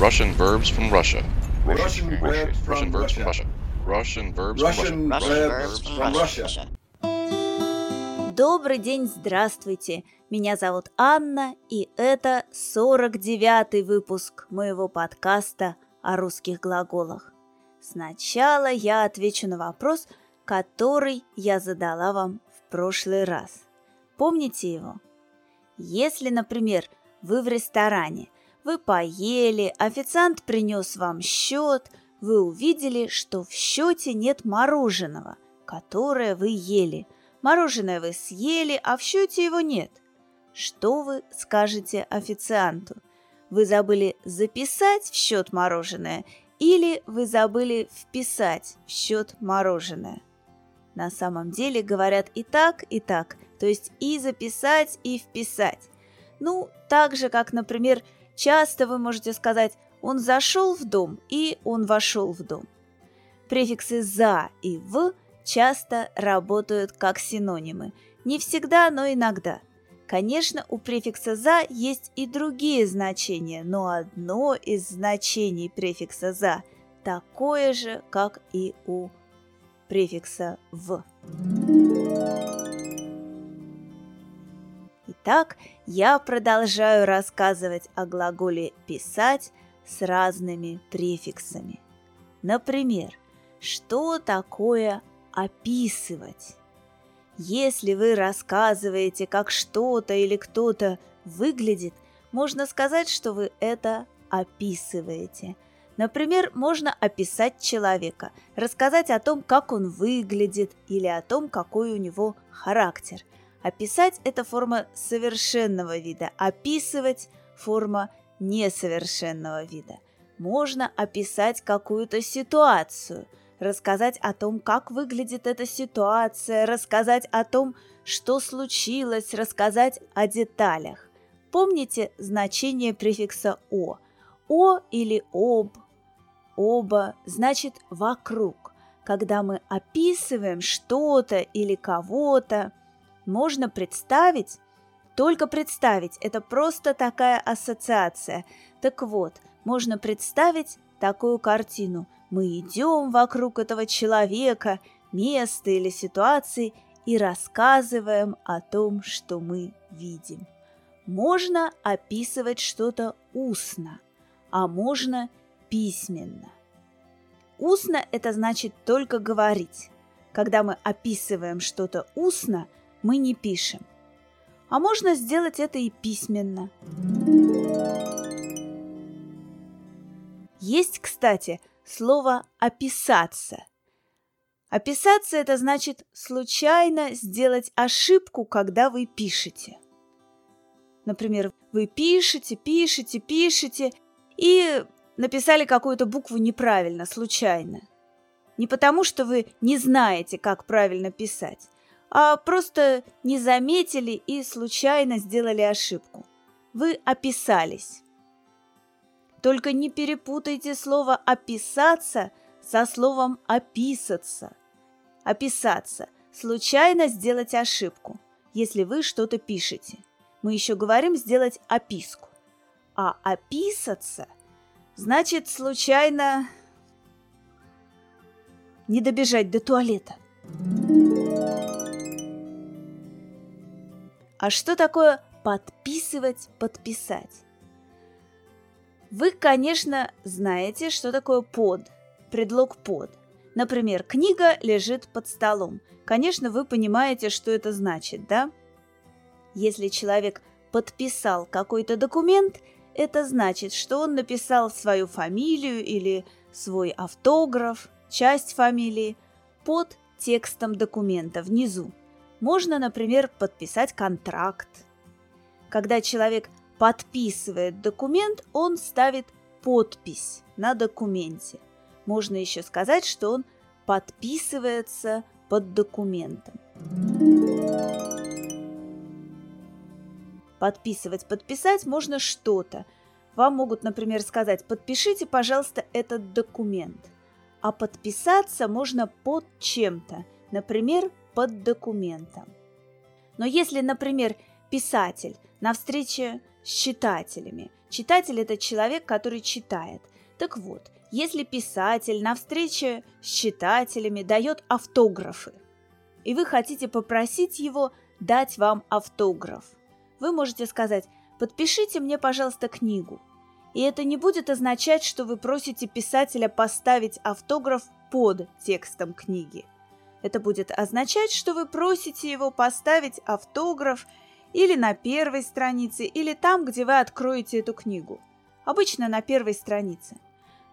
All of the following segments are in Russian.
Russian verbs from Russia. Russian verbs from Russian verbs from Russia. Russia. Russian verbs Russian from Russia. verbs from Russia. Добрый день, здравствуйте! Меня зовут Анна, и это 49-й выпуск моего подкаста о русских глаголах. Сначала я отвечу на вопрос, который я задала вам в прошлый раз. Помните его? Если, например, вы в ресторане, вы поели, официант принес вам счет, вы увидели, что в счете нет мороженого, которое вы ели. Мороженое вы съели, а в счете его нет. Что вы скажете официанту? Вы забыли записать в счет мороженое или вы забыли вписать в счет мороженое? На самом деле говорят и так, и так, то есть и записать, и вписать. Ну, так же, как, например, часто вы можете сказать «он зашел в дом» и «он вошел в дом». Префиксы «за» и «в» часто работают как синонимы. Не всегда, но иногда. Конечно, у префикса «за» есть и другие значения, но одно из значений префикса «за» такое же, как и у префикса «в». Итак, я продолжаю рассказывать о глаголе «писать» с разными префиксами. Например, что такое «описывать»? Если вы рассказываете, как что-то или кто-то выглядит, можно сказать, что вы это описываете – Например, можно описать человека, рассказать о том, как он выглядит или о том, какой у него характер. Описать – это форма совершенного вида, описывать – форма несовершенного вида. Можно описать какую-то ситуацию, рассказать о том, как выглядит эта ситуация, рассказать о том, что случилось, рассказать о деталях. Помните значение префикса «о»? «О» или «об», оба значит вокруг. Когда мы описываем что-то или кого-то, можно представить, только представить, это просто такая ассоциация. Так вот, можно представить такую картину. Мы идем вокруг этого человека, места или ситуации и рассказываем о том, что мы видим. Можно описывать что-то устно, а можно письменно. Устно – это значит только говорить. Когда мы описываем что-то устно, мы не пишем. А можно сделать это и письменно. Есть, кстати, слово «описаться». Описаться – это значит случайно сделать ошибку, когда вы пишете. Например, вы пишете, пишете, пишете, и написали какую-то букву неправильно, случайно. Не потому, что вы не знаете, как правильно писать, а просто не заметили и случайно сделали ошибку. Вы описались. Только не перепутайте слово «описаться» со словом «описаться». Описаться – случайно сделать ошибку, если вы что-то пишете. Мы еще говорим сделать описку. А описаться – Значит, случайно не добежать до туалета. А что такое подписывать, подписать? Вы, конечно, знаете, что такое под, предлог под. Например, книга лежит под столом. Конечно, вы понимаете, что это значит, да? Если человек подписал какой-то документ – это значит, что он написал свою фамилию или свой автограф, часть фамилии под текстом документа внизу. Можно, например, подписать контракт. Когда человек подписывает документ, он ставит подпись на документе. Можно еще сказать, что он подписывается под документом. Подписывать, подписать можно что-то. Вам могут, например, сказать «подпишите, пожалуйста, этот документ». А подписаться можно под чем-то, например, под документом. Но если, например, писатель на встрече с читателями. Читатель – это человек, который читает. Так вот, если писатель на встрече с читателями дает автографы, и вы хотите попросить его дать вам автограф, вы можете сказать «подпишите мне, пожалуйста, книгу». И это не будет означать, что вы просите писателя поставить автограф под текстом книги. Это будет означать, что вы просите его поставить автограф или на первой странице, или там, где вы откроете эту книгу. Обычно на первой странице.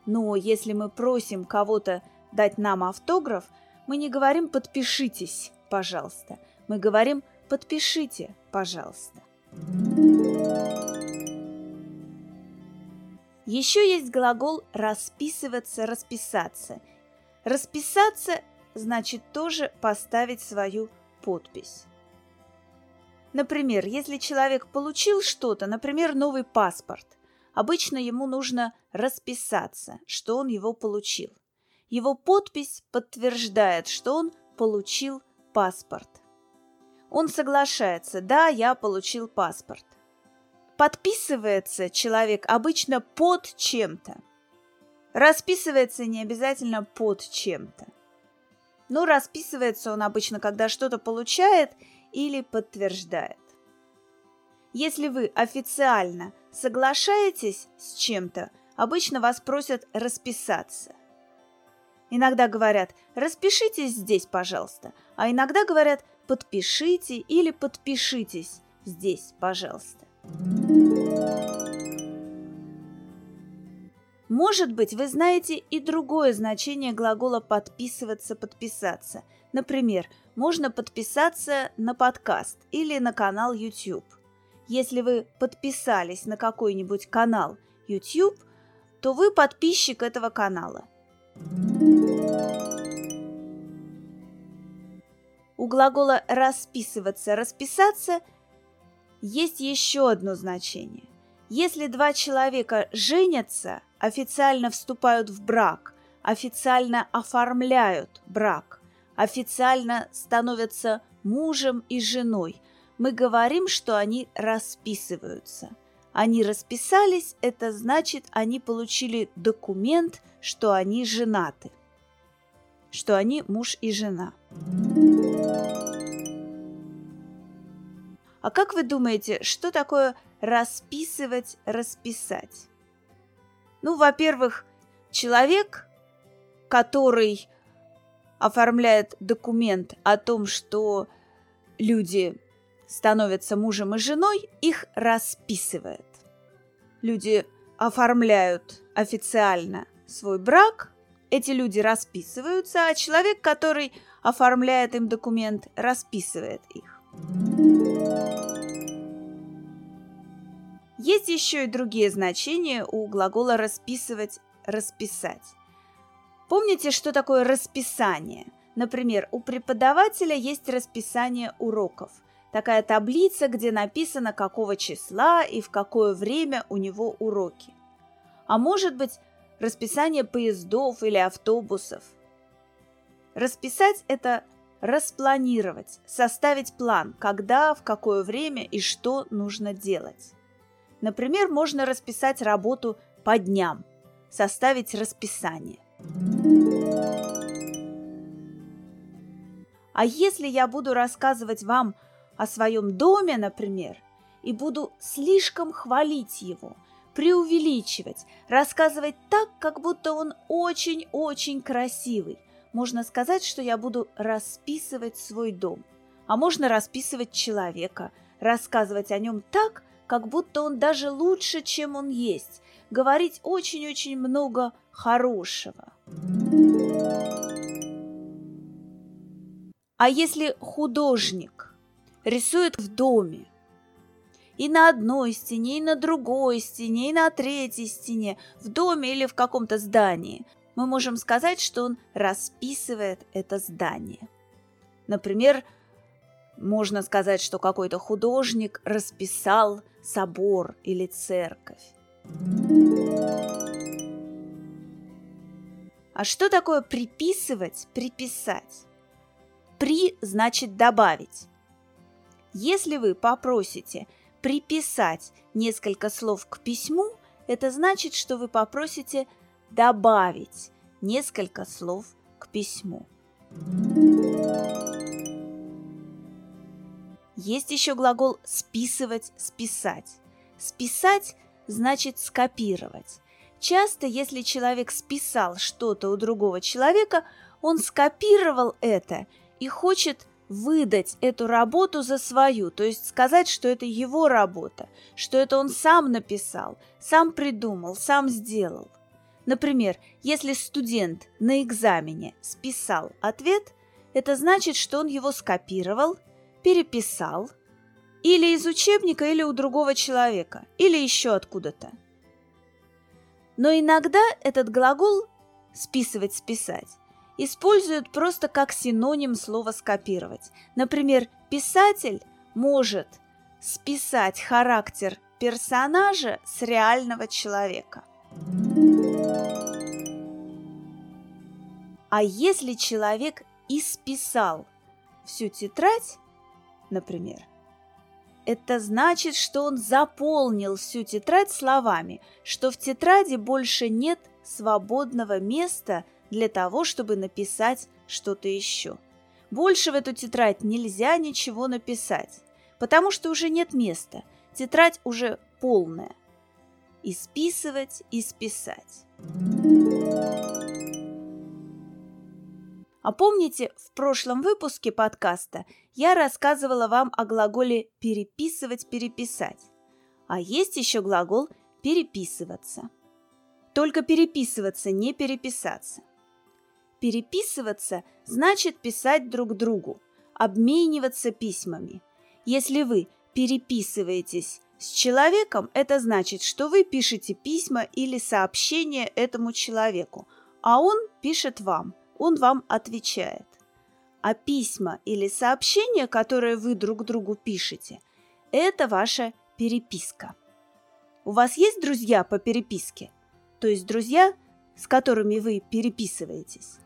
Но если мы просим кого-то дать нам автограф, мы не говорим «подпишитесь, пожалуйста». Мы говорим «подпишите, пожалуйста». Еще есть глагол «расписываться», «расписаться». «Расписаться» значит тоже поставить свою подпись. Например, если человек получил что-то, например, новый паспорт, обычно ему нужно расписаться, что он его получил. Его подпись подтверждает, что он получил паспорт. Он соглашается, да, я получил паспорт. Подписывается человек обычно под чем-то. Расписывается не обязательно под чем-то. Но расписывается он обычно, когда что-то получает или подтверждает. Если вы официально соглашаетесь с чем-то, обычно вас просят расписаться. Иногда говорят «распишитесь здесь, пожалуйста», а иногда говорят «подпишите» или «подпишитесь здесь, пожалуйста». Может быть, вы знаете и другое значение глагола «подписываться», «подписаться». Например, можно подписаться на подкаст или на канал YouTube. Если вы подписались на какой-нибудь канал YouTube, то вы подписчик этого канала. У глагола «расписываться», «расписаться» есть еще одно значение. Если два человека женятся, официально вступают в брак, официально оформляют брак, официально становятся мужем и женой, мы говорим, что они расписываются. Они расписались, это значит, они получили документ, что они женаты, что они муж и жена. А как вы думаете, что такое расписывать, расписать? Ну, во-первых, человек, который оформляет документ о том, что люди становятся мужем и женой, их расписывает. Люди оформляют официально свой брак, эти люди расписываются, а человек, который оформляет им документ, расписывает их. Есть еще и другие значения у глагола «расписывать», «расписать». Помните, что такое расписание? Например, у преподавателя есть расписание уроков. Такая таблица, где написано, какого числа и в какое время у него уроки. А может быть, расписание поездов или автобусов. Расписать – это распланировать, составить план, когда, в какое время и что нужно делать. Например, можно расписать работу по дням, составить расписание. А если я буду рассказывать вам о своем доме, например, и буду слишком хвалить его, преувеличивать, рассказывать так, как будто он очень-очень красивый, можно сказать, что я буду расписывать свой дом. А можно расписывать человека, рассказывать о нем так, как будто он даже лучше, чем он есть, говорить очень-очень много хорошего. А если художник рисует в доме, и на одной стене, и на другой стене, и на третьей стене, в доме или в каком-то здании, мы можем сказать, что он расписывает это здание. Например, можно сказать, что какой-то художник расписал собор или церковь. А что такое приписывать, приписать? При значит добавить. Если вы попросите приписать несколько слов к письму, это значит, что вы попросите добавить несколько слов к письму. Есть еще глагол «списывать», «списать». «Списать» значит «скопировать». Часто, если человек списал что-то у другого человека, он скопировал это и хочет выдать эту работу за свою, то есть сказать, что это его работа, что это он сам написал, сам придумал, сам сделал. Например, если студент на экзамене списал ответ, это значит, что он его скопировал, переписал или из учебника, или у другого человека, или еще откуда-то. Но иногда этот глагол «списывать, списать» используют просто как синоним слова «скопировать». Например, писатель может списать характер персонажа с реального человека. А если человек исписал всю тетрадь, например – это значит, что он заполнил всю тетрадь словами, что в тетради больше нет свободного места для того, чтобы написать что-то еще. Больше в эту тетрадь нельзя ничего написать, потому что уже нет места, тетрадь уже полная. И списывать, и списать. А помните, в прошлом выпуске подкаста я рассказывала вам о глаголе «переписывать», «переписать». А есть еще глагол «переписываться». Только переписываться, не переписаться. Переписываться значит писать друг другу, обмениваться письмами. Если вы переписываетесь с человеком, это значит, что вы пишете письма или сообщения этому человеку, а он пишет вам – он вам отвечает. А письма или сообщения, которые вы друг другу пишете, это ваша переписка. У вас есть друзья по переписке? То есть друзья, с которыми вы переписываетесь?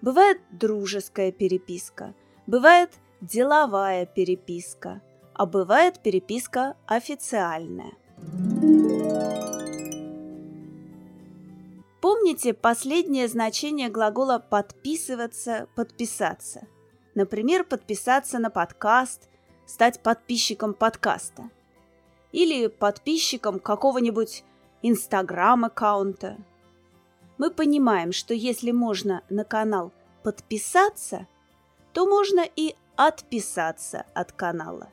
Бывает дружеская переписка, бывает деловая переписка, а бывает переписка официальная. Помните последнее значение глагола «подписываться», «подписаться». Например, подписаться на подкаст, стать подписчиком подкаста. Или подписчиком какого-нибудь инстаграм-аккаунта. Мы понимаем, что если можно на канал подписаться, то можно и отписаться от канала.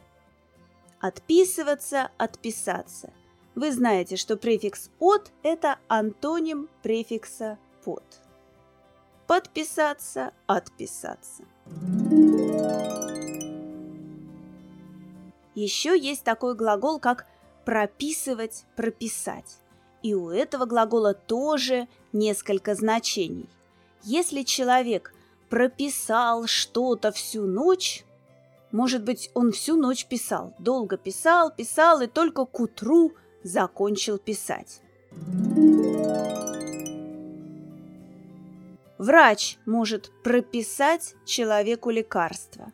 Отписываться, отписаться. Вы знаете, что префикс «от» – это антоним префикса «под». Подписаться, отписаться. Еще есть такой глагол, как прописывать, прописать. И у этого глагола тоже несколько значений. Если человек прописал что-то всю ночь, может быть, он всю ночь писал, долго писал, писал, и только к утру – закончил писать. Врач может прописать человеку лекарство.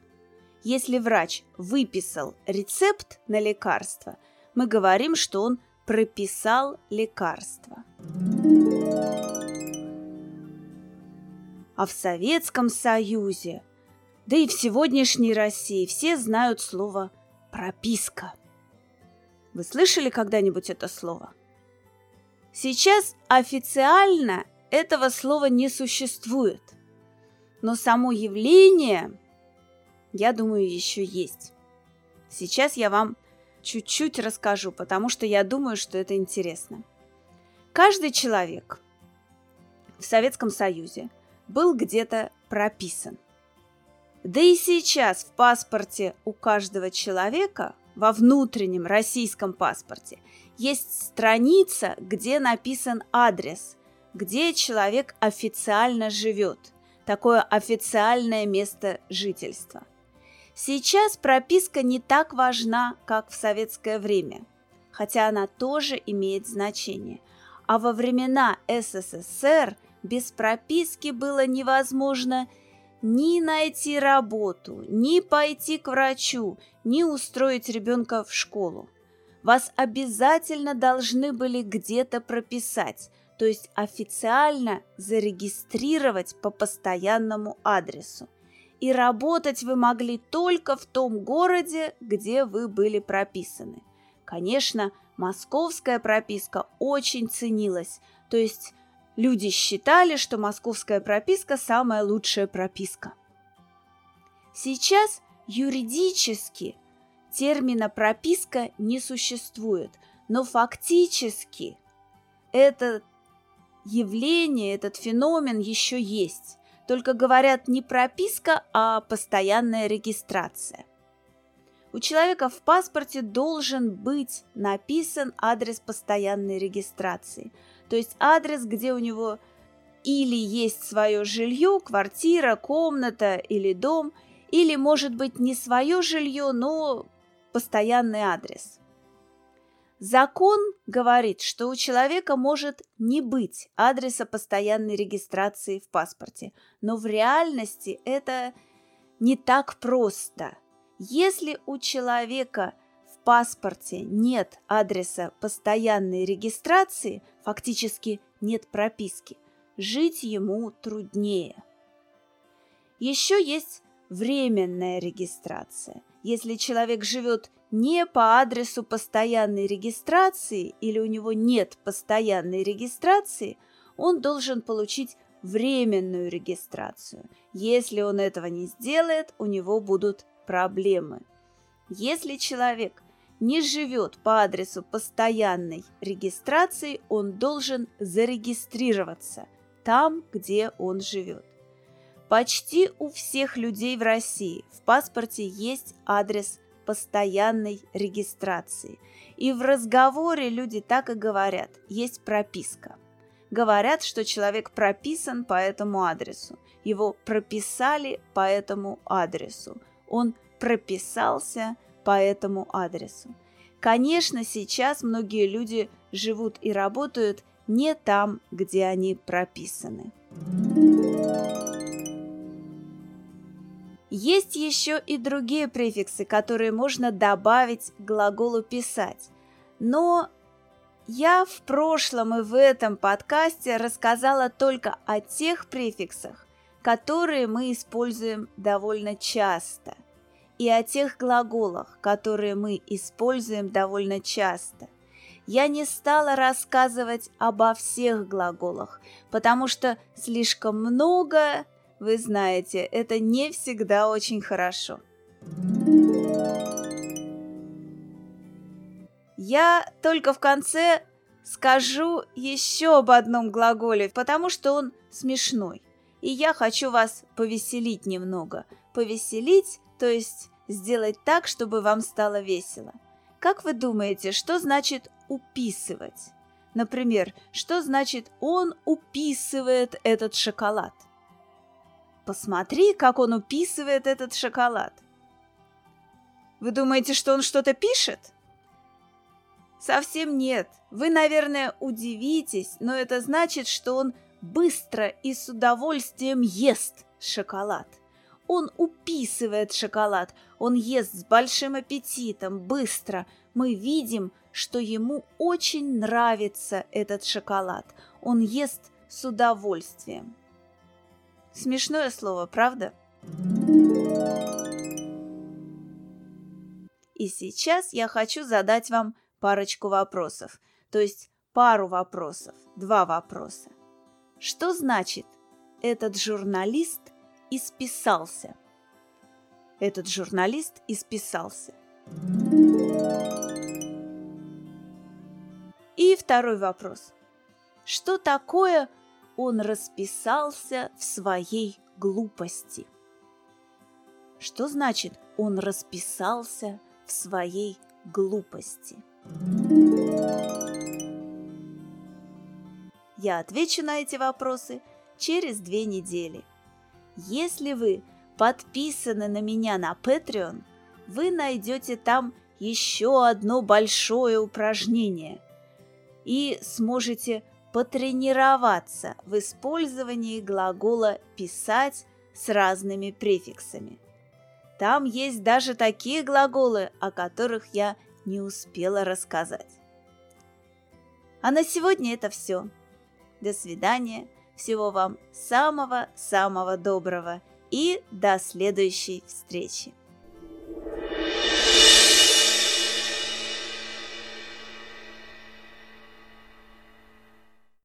Если врач выписал рецепт на лекарство, мы говорим, что он прописал лекарство. А в Советском Союзе, да и в сегодняшней России все знают слово «прописка». Вы слышали когда-нибудь это слово? Сейчас официально этого слова не существует. Но само явление, я думаю, еще есть. Сейчас я вам чуть-чуть расскажу, потому что я думаю, что это интересно. Каждый человек в Советском Союзе был где-то прописан. Да и сейчас в паспорте у каждого человека во внутреннем российском паспорте есть страница, где написан адрес, где человек официально живет, такое официальное место жительства. Сейчас прописка не так важна, как в советское время, хотя она тоже имеет значение. А во времена СССР без прописки было невозможно ни найти работу, ни пойти к врачу, ни устроить ребенка в школу. Вас обязательно должны были где-то прописать, то есть официально зарегистрировать по постоянному адресу. И работать вы могли только в том городе, где вы были прописаны. Конечно, московская прописка очень ценилась, то есть люди считали, что московская прописка самая лучшая прописка. Сейчас юридически термина прописка не существует, но фактически это явление, этот феномен еще есть. Только говорят не прописка, а постоянная регистрация. У человека в паспорте должен быть написан адрес постоянной регистрации, то есть адрес, где у него или есть свое жилье, квартира, комната или дом, или, может быть, не свое жилье, но постоянный адрес. Закон говорит, что у человека может не быть адреса постоянной регистрации в паспорте, но в реальности это не так просто. Если у человека паспорте нет адреса постоянной регистрации, фактически нет прописки, жить ему труднее. Еще есть временная регистрация. Если человек живет не по адресу постоянной регистрации или у него нет постоянной регистрации, он должен получить временную регистрацию. Если он этого не сделает, у него будут проблемы. Если человек не живет по адресу постоянной регистрации, он должен зарегистрироваться там, где он живет. Почти у всех людей в России в паспорте есть адрес постоянной регистрации. И в разговоре люди так и говорят, есть прописка. Говорят, что человек прописан по этому адресу. Его прописали по этому адресу. Он прописался по этому адресу. Конечно, сейчас многие люди живут и работают не там, где они прописаны. Есть еще и другие префиксы, которые можно добавить к глаголу «писать». Но я в прошлом и в этом подкасте рассказала только о тех префиксах, которые мы используем довольно часто, и о тех глаголах, которые мы используем довольно часто. Я не стала рассказывать обо всех глаголах, потому что слишком много вы знаете, это не всегда очень хорошо. Я только в конце скажу еще об одном глаголе, потому что он смешной. И я хочу вас повеселить немного. Повеселить, то есть сделать так, чтобы вам стало весело. Как вы думаете, что значит уписывать? Например, что значит он уписывает этот шоколад? Посмотри, как он уписывает этот шоколад. Вы думаете, что он что-то пишет? Совсем нет. Вы, наверное, удивитесь, но это значит, что он быстро и с удовольствием ест шоколад. Он уписывает шоколад, он ест с большим аппетитом, быстро. Мы видим, что ему очень нравится этот шоколад. Он ест с удовольствием. Смешное слово, правда? И сейчас я хочу задать вам парочку вопросов, то есть пару вопросов, два вопроса. Что значит «этот журналист исписался»? Этот журналист исписался. И второй вопрос. Что такое он расписался в своей глупости. Что значит он расписался в своей глупости? Я отвечу на эти вопросы через две недели. Если вы подписаны на меня на Patreon, вы найдете там еще одно большое упражнение и сможете потренироваться в использовании глагола «писать» с разными префиксами. Там есть даже такие глаголы, о которых я не успела рассказать. А на сегодня это все. До свидания. Всего вам самого-самого доброго и до следующей встречи.